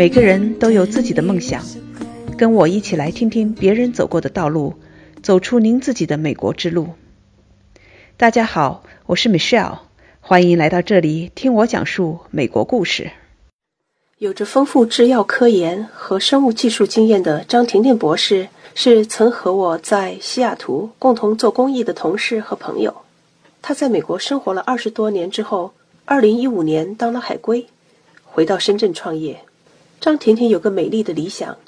每个人都有自己的梦想，跟我一起来听听别人走过的道路，走出您自己的美国之路。大家好，我是 Michelle，欢迎来到这里听我讲述美国故事。有着丰富制药科研和生物技术经验的张婷婷博士，是曾和我在西雅图共同做公益的同事和朋友。他在美国生活了二十多年之后，二零一五年当了海归，回到深圳创业。张婷婷有个美丽的理想，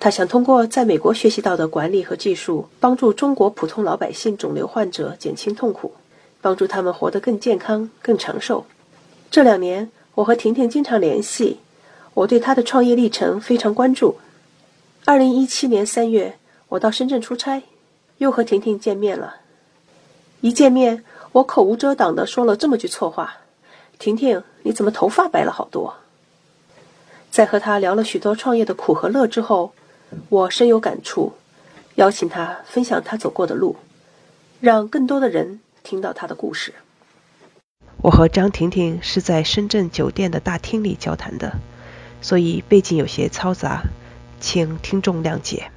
她想通过在美国学习到的管理和技术，帮助中国普通老百姓肿瘤患者减轻痛苦，帮助他们活得更健康、更长寿。这两年，我和婷婷经常联系，我对她的创业历程非常关注。二零一七年三月，我到深圳出差，又和婷婷见面了。一见面，我口无遮挡地说了这么句错话：“婷婷，你怎么头发白了好多？”在和他聊了许多创业的苦和乐之后，我深有感触，邀请他分享他走过的路，让更多的人听到他的故事。我和张婷婷是在深圳酒店的大厅里交谈的，所以背景有些嘈杂，请听众谅解。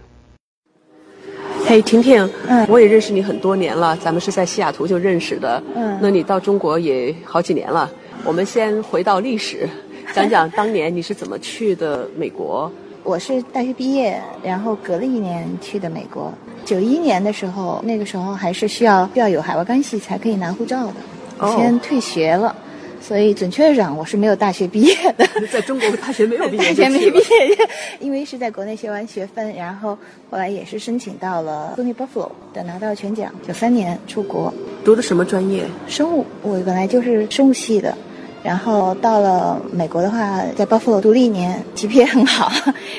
嘿，婷婷，嗯，我也认识你很多年了，咱们是在西雅图就认识的，嗯，那你到中国也好几年了，我们先回到历史。讲讲当年你是怎么去的美国？我是大学毕业，然后隔了一年去的美国。九一年的时候，那个时候还是需要需要有海外关系才可以拿护照的。哦先退学了，所以准确讲我是没有大学毕业的。在中国大学没有毕业 大学没毕业，因为是在国内学完学分，然后后来也是申请到了 Sony Buffalo 的拿到全奖。九三年出国，读的什么专业？生物，我本来就是生物系的，然后到了美国的话，在 Buffalo 读了一年，GPA 很好，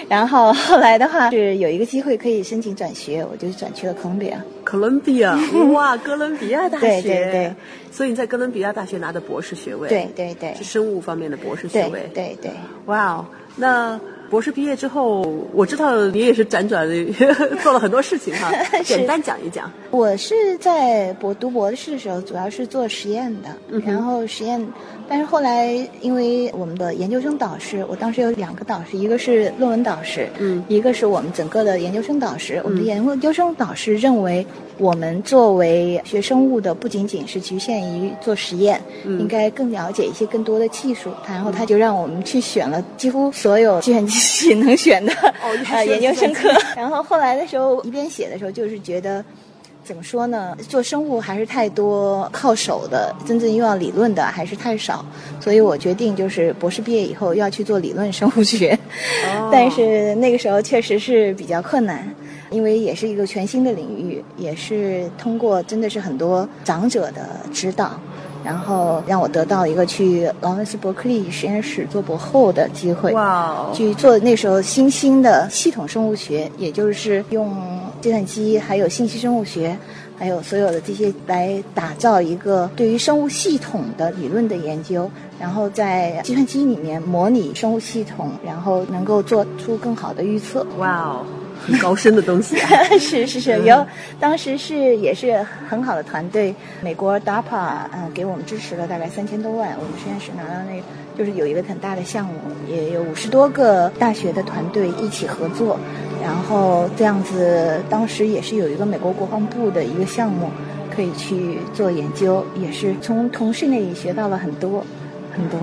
然后后来的话是有一个机会可以申请转学，我就转去了哥伦比亚。哥伦比亚，哇，哥伦比亚大学。对对对。所以你在哥伦比亚大学拿的博士学位？对对对是生物方面的博士学对位。对对，哇哦，那博士毕业之后，我知道你也是辗转地 做了很多事情哈，是简单讲一讲。我是在博读博士的时候，主要是做实验的，嗯然后实验，但是后来因为我们的研究生导师，我当时有两个导师，一个是论文导师，嗯一个是我们整个的研究生导师。我们的研究生导师认为，我们作为学生物的，不仅仅是局限于做实验，嗯应该更了解一些更多的技术。然后他就让我们去选了几乎所有计算机系能选的、哦呃研究生课。然后后来的时候，一边写的时候，就是觉得。怎么说呢？做生物还是太多靠手的，真正又要理论的还是太少，所以我决定就是博士毕业以后要去做理论生物学。哦但是那个时候确实是比较困难，因为也是一个全新的领域，也是通过真的是很多长者的指导，然后让我得到一个去劳伦斯伯克利实验室做博后的机会。哇哦，去做那时候新兴的系统生物学，也就是用计算机还有信息生物学，还有所有的这些来打造一个对于生物系统的理论的研究，然后在计算机里面模拟生物系统，然后能够做出更好的预测。哇哦，很高深的东西啊。是是是，有当时是也是很好的团队，美国 DARPA 嗯、给我们支持了大概三千多万，我们实验室拿到那个就是有一个很大的项目，也有五十多个大学的团队一起合作，然后这样子当时也是有一个美国国防部的一个项目可以去做研究，也是从同事那里学到了很多很多。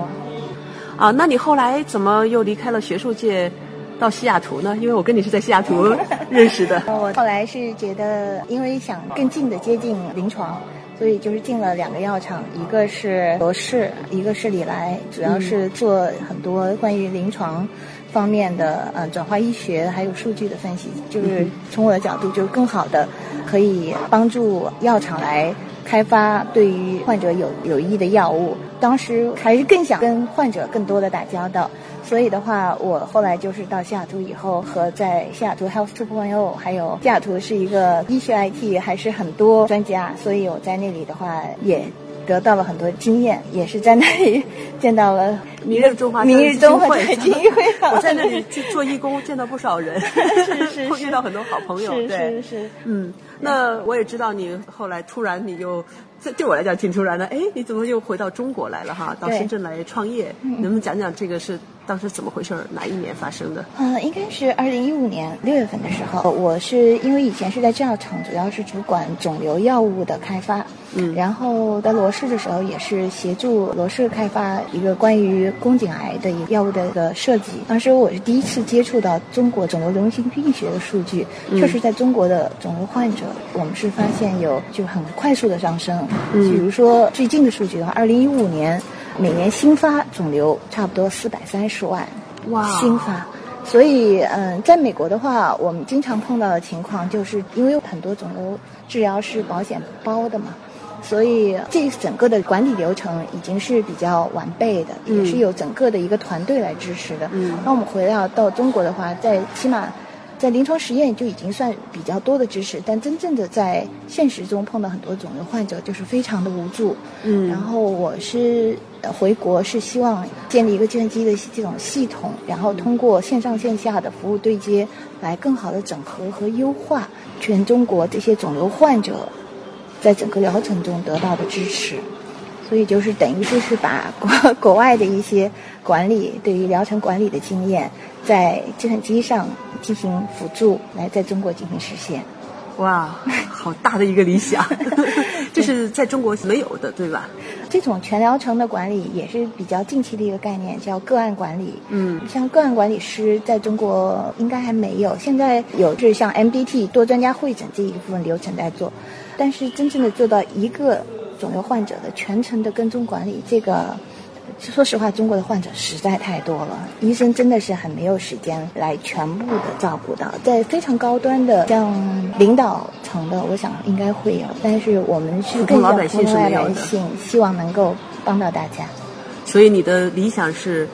啊，那你后来怎么又离开了学术界，到西雅图呢？因为我跟你是在西雅图认识的。我后来是觉得，因为想更近的接近临床，所以就是进了两个药厂，一个是罗氏，一个是李来，主要是做很多关于临床方面的呃转化医学还有数据的分析，就是从我的角度，就是更好的可以帮助药厂来开发对于患者有有益的药物。当时还是更想跟患者更多的打交道，所以的话，我后来就是到西雅图以后，和在西雅图 Health 2.0，还有西雅图是一个医学 IT 还是很多专家，所以我在那里的话也得到了很多经验，也是在那里 见到了明日中华明日中华金会，我在那里去做义工，见到不少人，是是是 会遇到很多好朋友。是对，是是，嗯，那我也知道你后来突然你就，这对我来讲挺突然的。哎，你怎么又回到中国来了哈？到深圳来创业，能不能讲讲这个是当时怎么回事？哪一年发生的？嗯，应该是二零一五年六月份的时候。我是因为以前是在制药厂，主要是主管肿瘤药物的开发。嗯，然后在罗氏的时候也是协助罗氏开发一个关于宫颈癌的一个药物的一个设计。当时我是第一次接触到中国肿瘤流行病学的数据，确实在中国的肿瘤患者，我们是发现有就很快速的上升。嗯，比如说最近的数据的话，二零一五年每年新发肿瘤差不多四百三十万，哇，新发。所以，嗯，在美国的话，我们经常碰到的情况就是，因为有很多肿瘤治疗是保险包的嘛。所以，这整个的管理流程已经是比较完备的，也是有整个的一个团队来支持的。那我们回到到中国的话，在起码在临床实验就已经算比较多的支持，但真正的在现实中碰到很多肿瘤患者就是非常的无助。嗯，然后我是回国是希望建立一个计算机的这种系统，然后通过线上线下的服务对接，来更好的整合和优化全中国这些肿瘤患者。在整个疗程中得到的支持，所以就是等于说是把国国外的一些管理对于疗程管理的经验，在计算机上进行辅助，来在中国进行实现。哇，好大的一个理想，这是在中国没有的，对吧？这种全疗程的管理也是比较近期的一个概念，叫个案管理。嗯，像个案管理师在中国应该还没有，现在有就是像 MBT 多专家会诊这一部分流程在做。但是真正的做到一个肿瘤患者的全程的跟踪管理，这个说实话，中国的患者实在太多了，医生真的是很没有时间来全部的照顾到。在非常高端的像领导层的，我想应该会有，但是我们是更老百姓是没有的。希望能够帮到大家。所以你的理想是？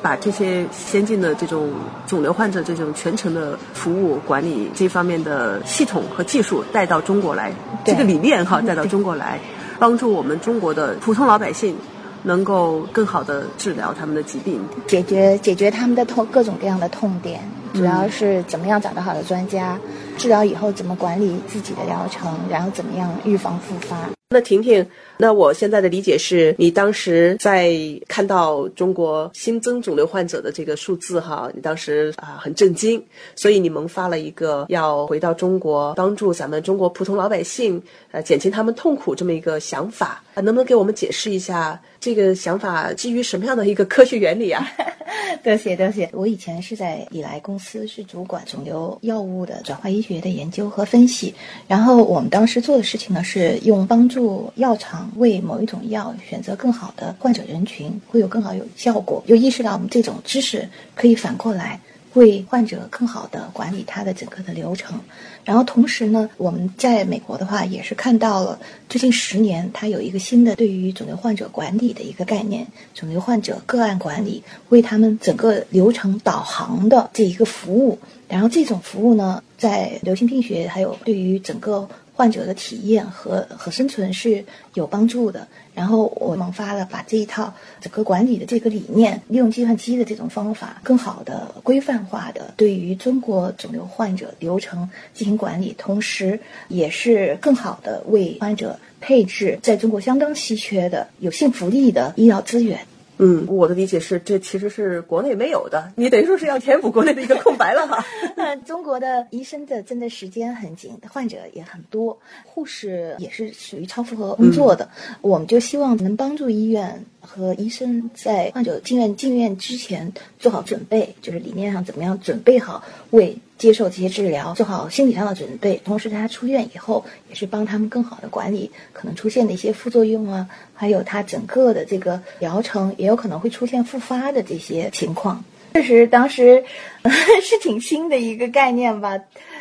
把这些先进的这种肿瘤患者这种全程的服务管理这方面的系统和技术带到中国来，这个理念哈带到中国来，帮助我们中国的普通老百姓能够更好的治疗他们的疾病，解决解决他们的痛各种各样的痛点，主要是怎么样找到好的专家，治疗以后怎么管理自己的疗程，然后怎么样预防复发。那婷婷，那我现在的理解是你当时在看到中国新增肿瘤患者的这个数字哈，你当时啊很震惊，所以你萌发了一个要回到中国帮助咱们中国普通老百姓，呃减轻他们痛苦这么一个想法啊，能不能给我们解释一下这个想法基于什么样的一个科学原理啊？多谢多谢，我以前是在以来公司是主管肿瘤药物的转化医学的研究和分析，然后我们当时做的事情呢是用帮助。药厂为某一种药选择更好的患者人群，会有更好有效果。又意识到我们这种知识可以反过来为患者更好的管理他的整个的流程。然后同时呢，我们在美国的话也是看到了最近十年，它有一个新的对于肿瘤患者管理的一个概念——肿瘤患者个案管理，为他们整个流程导航的这一个服务。然后这种服务呢，在流行病学还有对于整个。患者的体验和和生存是有帮助的。然后我萌发了把这一套整个管理的这个理念，利用计算机的这种方法，更好的规范化的对于中国肿瘤患者流程进行管理，同时也是更好的为患者配置在中国相当稀缺的有性福利的医疗资源。嗯，我的理解是，这其实是国内没有的，你等于说是要填补国内的一个空白了哈。那中国的医生的真的时间很紧，患者也很多，护士也是属于超负荷工作的，我们就希望能帮助医院。和医生在患者进院进院之前做好准备，就是理念上怎么样准备好为接受这些治疗，做好心理上的准备。同时，他出院以后也是帮他们更好的管理可能出现的一些副作用啊，还有他整个的这个疗程也有可能会出现复发的这些情况。确实，当时 是挺新的一个概念吧，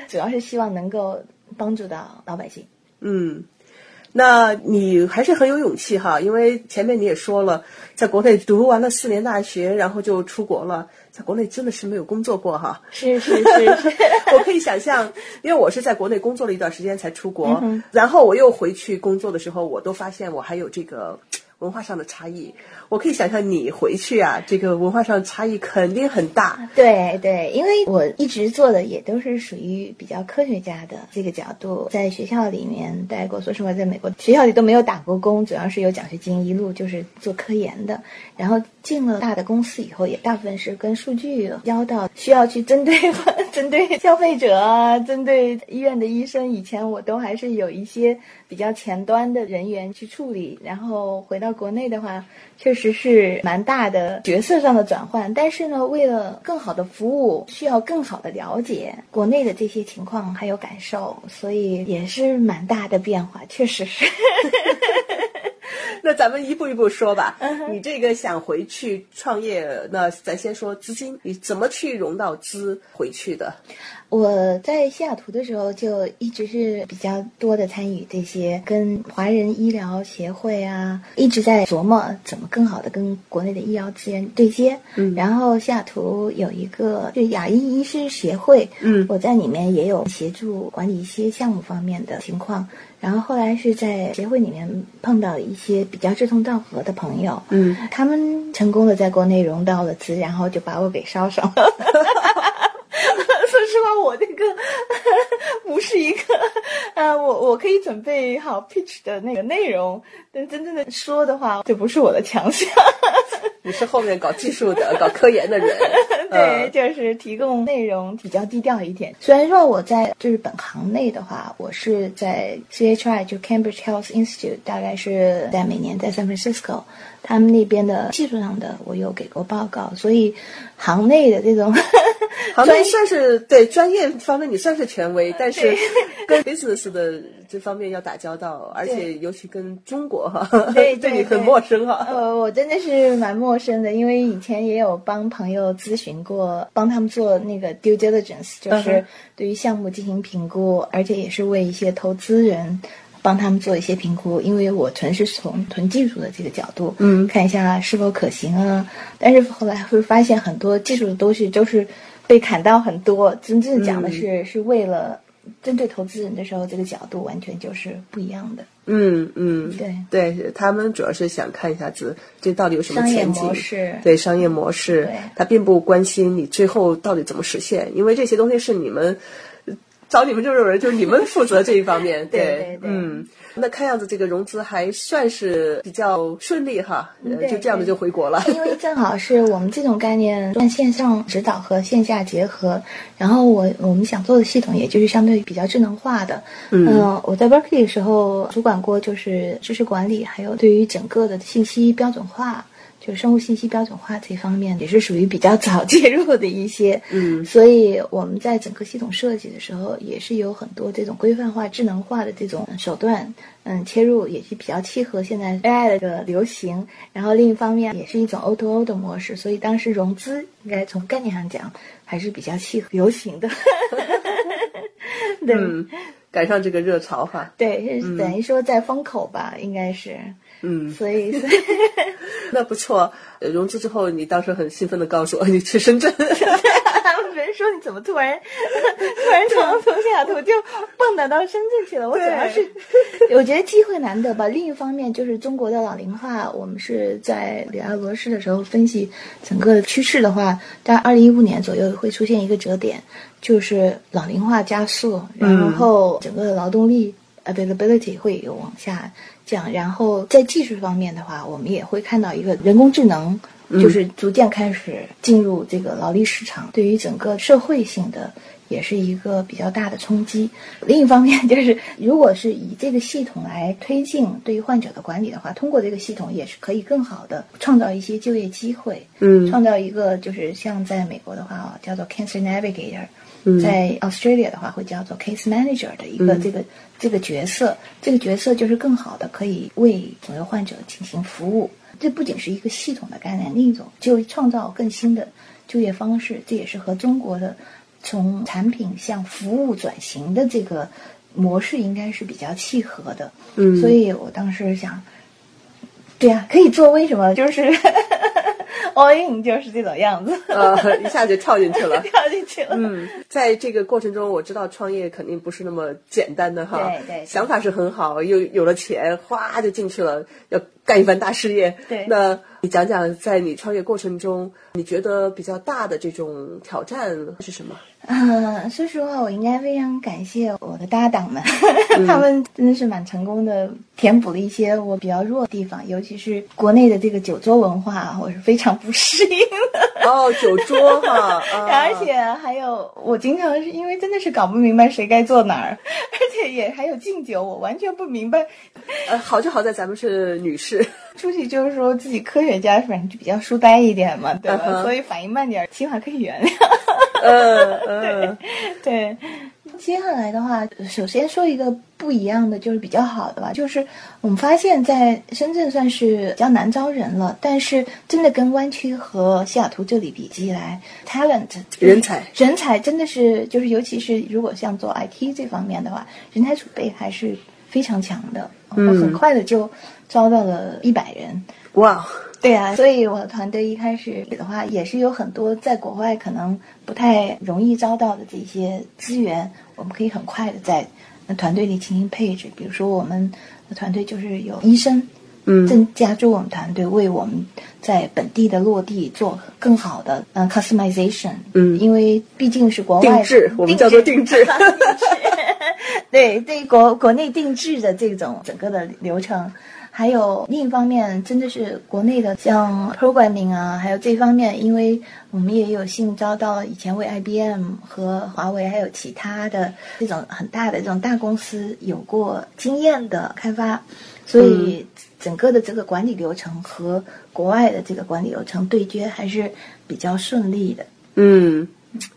主要是希望能够帮助到老百姓。嗯。那你还是很有勇气哈，因为前面你也说了，在国内读完了四年大学，然后就出国了，在国内真的是没有工作过哈。是是是，我可以想象，因为我是在国内工作了一段时间才出国，然后我又回去工作的时候，我都发现我还有这个。文化上的差异。我可以想象你回去啊，这个文化上差异肯定很大。对对，因为我一直做的也都是属于比较科学家的这个角度，在学校里面待过。说实话，在美国学校里都没有打过工，主要是有奖学金，一路就是做科研的。然后进了大的公司以后，也大部分是跟数据交道，需要去针对 针对消费者，针对医院的医生。以前我都还是有一些比较前端的人员去处理。然后回到国内的话，确实是蛮大的角色上的转换。但是呢，为了更好的服务，需要更好的了解国内的这些情况还有感受，所以也是蛮大的变化，确实是。那咱们一步一步说吧。你这个想回去创业，那咱先说资金，你怎么去融到资回去的？我在西雅图的时候就一直是比较多的参与这些跟华人医疗协会啊，一直在琢磨怎么更好的跟国内的医疗资源对接。嗯，然后西雅图有一个就亚裔医师协会，嗯，我在里面也有协助管理一些项目方面的情况。然后后来是在协会里面碰到一些比较志同道合的朋友，嗯，他们成功的在国内融到了资，然后就把我给捎上了。说实话，我这个不是一个，呃，我我可以准备好 pitch 的那个内容，但真正的说的话，这不是我的强项。你是后面搞技术的、搞科研的人，对，就是提供内容比较低调一点。虽然说我在就是本行内的话，我是在 CHI 就 Cambridge Health Institute，大概是在每年在 San Francisco。他们那边的技术上的，我有给过报告，所以行内的这种，行内算是对专业方面你算是权威，但是 跟 business 的这方面要打交道，而且尤其跟中国哈，对对你很陌生哈。呃，我真的是蛮陌生的，因为以前也有帮朋友咨询过，帮他们做那个 due diligence，就是对于项目进行评估，而且也是为一些投资人。帮他们做一些评估，因为我纯是从纯技术的这个角度，嗯，看一下是否可行啊。但是后来会发现很多技术的东西都是被砍到很多，真正讲的是是为了针对投资人的时候，这个角度完全就是不一样的。嗯嗯，对对，他们主要是想看一下子这到底有什么前景，对商业模式，他并不关心你最后到底怎么实现，因为这些东西是你们。找你们这种人，就是你们负责这一方面。对，嗯，那看样子这个融资还算是比较顺利哈，就这样子就回国了。因为正好是我们这种概念，算线上指导和线下结合。然后我我们想做的系统，也就是相对比较智能化的。嗯，我在 Berkeley 的时候主管过，就是知识管理，还有对于整个的信息标准化。就生物信息标准化这方面也是属于比较早 介入的一些，嗯，所以我们在整个系统设计的时候，也是有很多这种规范化、智能化的这种手段，嗯，切入也是比较契合现在 AI 的个流行。然后另一方面，也是一种 O2O 的模式，所以当时融资应该从概念上讲还是比较契合流行的。对，赶上这个热潮哈。对，等于说在风口吧，应该是。嗯，所以 那不错。融资之后，你当时很兴奋的告诉我，你去深圳。人说你怎么突然突然从从西雅图就蹦跶到深圳去了？我主要是我觉得机会难得吧。另一方面，就是中国的老龄化，我们是在李二博士的时候分析整个趋势的话，在二零一五年左右会出现一个折点，就是老龄化加速，然后整个劳动力 availability 会有往下。这样，然后在技术方面的话，我们也会看到一个人工智能，就是逐渐开始进入这个劳力市场，对于整个社会性的也是一个比较大的冲击。另一方面，就是如果是以这个系统来推进对于患者的管理的话，通过这个系统也是可以更好的创造一些就业机会，嗯，创造一个就是像在美国的话啊，叫做 Cancer Navigator。在 Australia 的话，会叫做 Case Manager 的一个这个这个角色，这个角色就是更好的可以为肿瘤患者进行服务。这不仅是一个系统的概念，另一种就创造更新的就业方式。这也是和中国的从产品向服务转型的这个模式应该是比较契合的。嗯，所以我当时想，对呀，可以做。为什么？就是 all in 就是这种样子，呃，一下就跳进去了。跳进去了。嗯，在这个过程中，我知道创业肯定不是那么简单的哈。对对想法是很好，又有了钱，哗就进去了，要干一番大事业。对那你讲讲，在你创业过程中，你觉得比较大的这种挑战是什么？嗯，说实话，我应该非常感谢我的搭档们，他们真的是蛮成功的，填补了一些我比较弱的地方，尤其是国内的这个酒桌文化，我是非常不适应的。哦，酒桌哈，啊 而且还有，我经常是因为真的是搞不明白谁该坐哪儿，而且也还有敬酒，我完全不明白。呃，好就好在咱们是女士。出去就是说自己科学家，反正就比较书呆一点嘛，对吧所以反应慢点儿，起码可以原谅。嗯嗯对，接下来的话，首先说一个不一样的，就是比较好的吧，就是我们发现，在深圳算是比较难招人了，但是真的跟湾区和西雅图这里比起来，talent 人才。人才真的是就是，尤其是如果像做 IT 这方面的话，人才储备还是非常强的，很快的就招到了一百人。哇，对啊，所以我的团队一开始的话，也是有很多在国外可能不太容易招到的这些资源，我们可以很快的在呃团队里进行配置。比如说，我们的团队就是有医生，嗯正加入我们团队，为我们在本地的落地做更好的嗯、呃 customization。嗯因为毕竟是国外定制我们叫做定制定制 对对国国内定制的这种整个的流程。还有另一方面，真的是国内的像 programming 啊，还有这方面，因为我们也有幸招到以前为 IBM 和华为还有其他的这种很大的这种大公司有过经验的开发，所以整个的这个管理流程和国外的这个管理流程对接还是比较顺利的。嗯，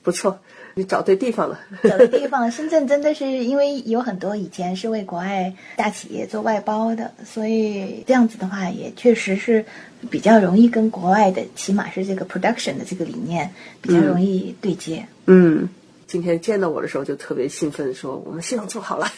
不错，你找对地方了。找对地方，深圳真的是因为有很多以前是为国外大企业做外包的，所以这样子的话，也确实是比较容易跟国外的，起码是这个 production 的这个理念比较容易对接。嗯，今天见到我的时候就特别兴奋，说我们系统做好了。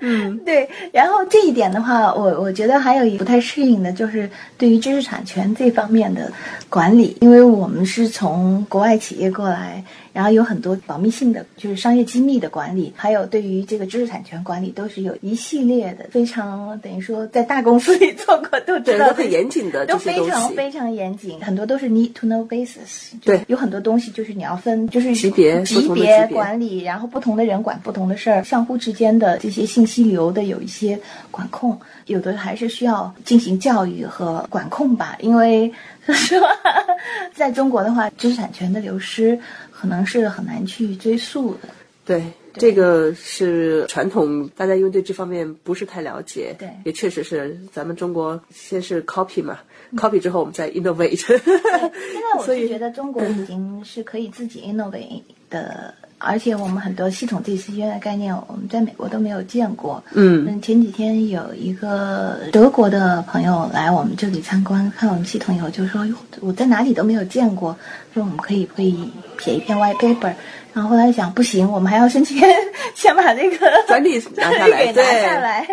嗯对，然后这一点的话，我我觉得还有一不太适应的，就是对于知识产权这方面的管理，因为我们是从国外企业过来，然后有很多保密性的，就是商业机密的管理，还有对于这个知识产权管理，都是有一系列的非常等于说在大公司里做过都知对，道很严谨的都非常。非常严谨，很多都是 need to know basis。对有很多东西就是你要分，就是级别级别管理，然后不同的人管不同的事儿，相互之间的这些信息流的有一些管控，有的还是需要进行教育和管控吧。因为 说 在中国的话，知识产权的流失可能是很难去追溯的。对，这个是传统，大家因为对这方面不是太了解，对也确实是咱们中国先是 copy 嘛、c o p y 之后我们再 innovate。现在我是 觉得中国已经是可以自己 innovate 的，而且我们很多系统地医院的概念，我们在美国都没有见过。嗯前几天有一个德国的朋友来我们这里参观，看我们系统以后就说：“哟，我在哪里都没有见过，说我们可以可以写一篇 white paper。”然后后来想，不行，我们还要申请 先把这个专利拿下来 给拿对下来。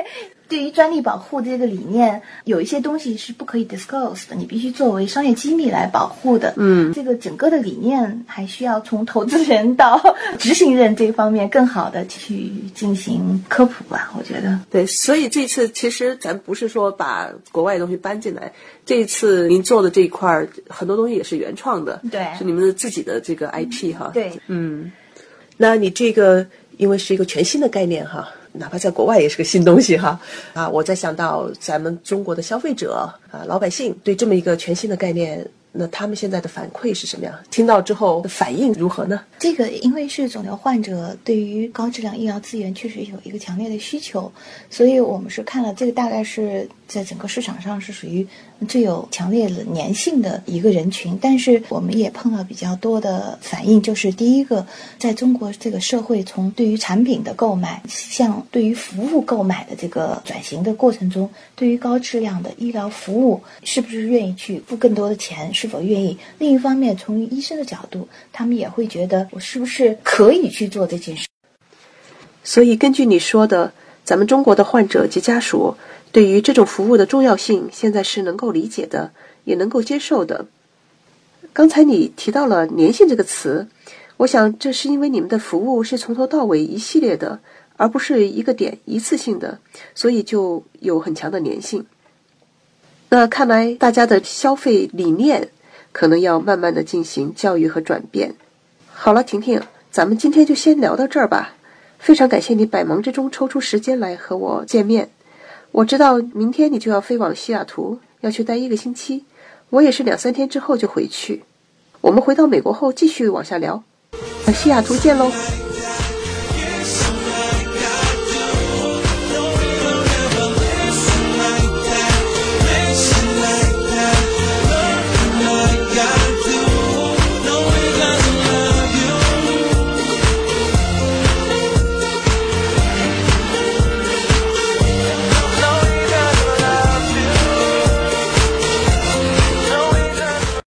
对于专利保护这个理念，有一些东西是不可以 disclose 的，你必须作为商业机密来保护的。嗯这个整个的理念还需要从投资人到执行人这方面更好的去进行科普吧，我觉得。对，所以这次其实咱不是说把国外的东西搬进来，这一次您做的这一块儿很多东西也是原创的，对是你们的自己的这个 IP 哈。对，嗯，那你这个因为是一个全新的概念哈，哪怕在国外也是个新东西哈啊！我在想到咱们中国的消费者啊，老百姓对这么一个全新的概念，那他们现在的反馈是什么样？听到之后的反应如何呢？这个因为是肿瘤患者对于高质量医疗资源确实有一个强烈的需求，所以我们是看了这个大概是在整个市场上是属于最有强烈的粘性的一个人群。但是我们也碰到比较多的反应，就是第一个，在中国这个社会从对于产品的购买向对于服务购买的这个转型的过程中，对于高质量的医疗服务是不是愿意去付更多的钱，是否愿意？另一方面，从医生的角度，他们也会觉得我是不是可以去做这件事？所以根据你说的，咱们中国的患者及家属对于这种服务的重要性，现在是能够理解的，也能够接受的。刚才你提到了“粘性”这个词，我想这是因为你们的服务是从头到尾一系列的，而不是一个点一次性的，所以就有很强的粘性。那看来大家的消费理念可能要慢慢的进行教育和转变。好了，婷婷，咱们今天就先聊到这儿吧。非常感谢你百忙之中抽出时间来和我见面。我知道明天你就要飞往西雅图，要去待一个星期。我也是两三天之后就回去。我们回到美国后继续往下聊。西雅图见喽。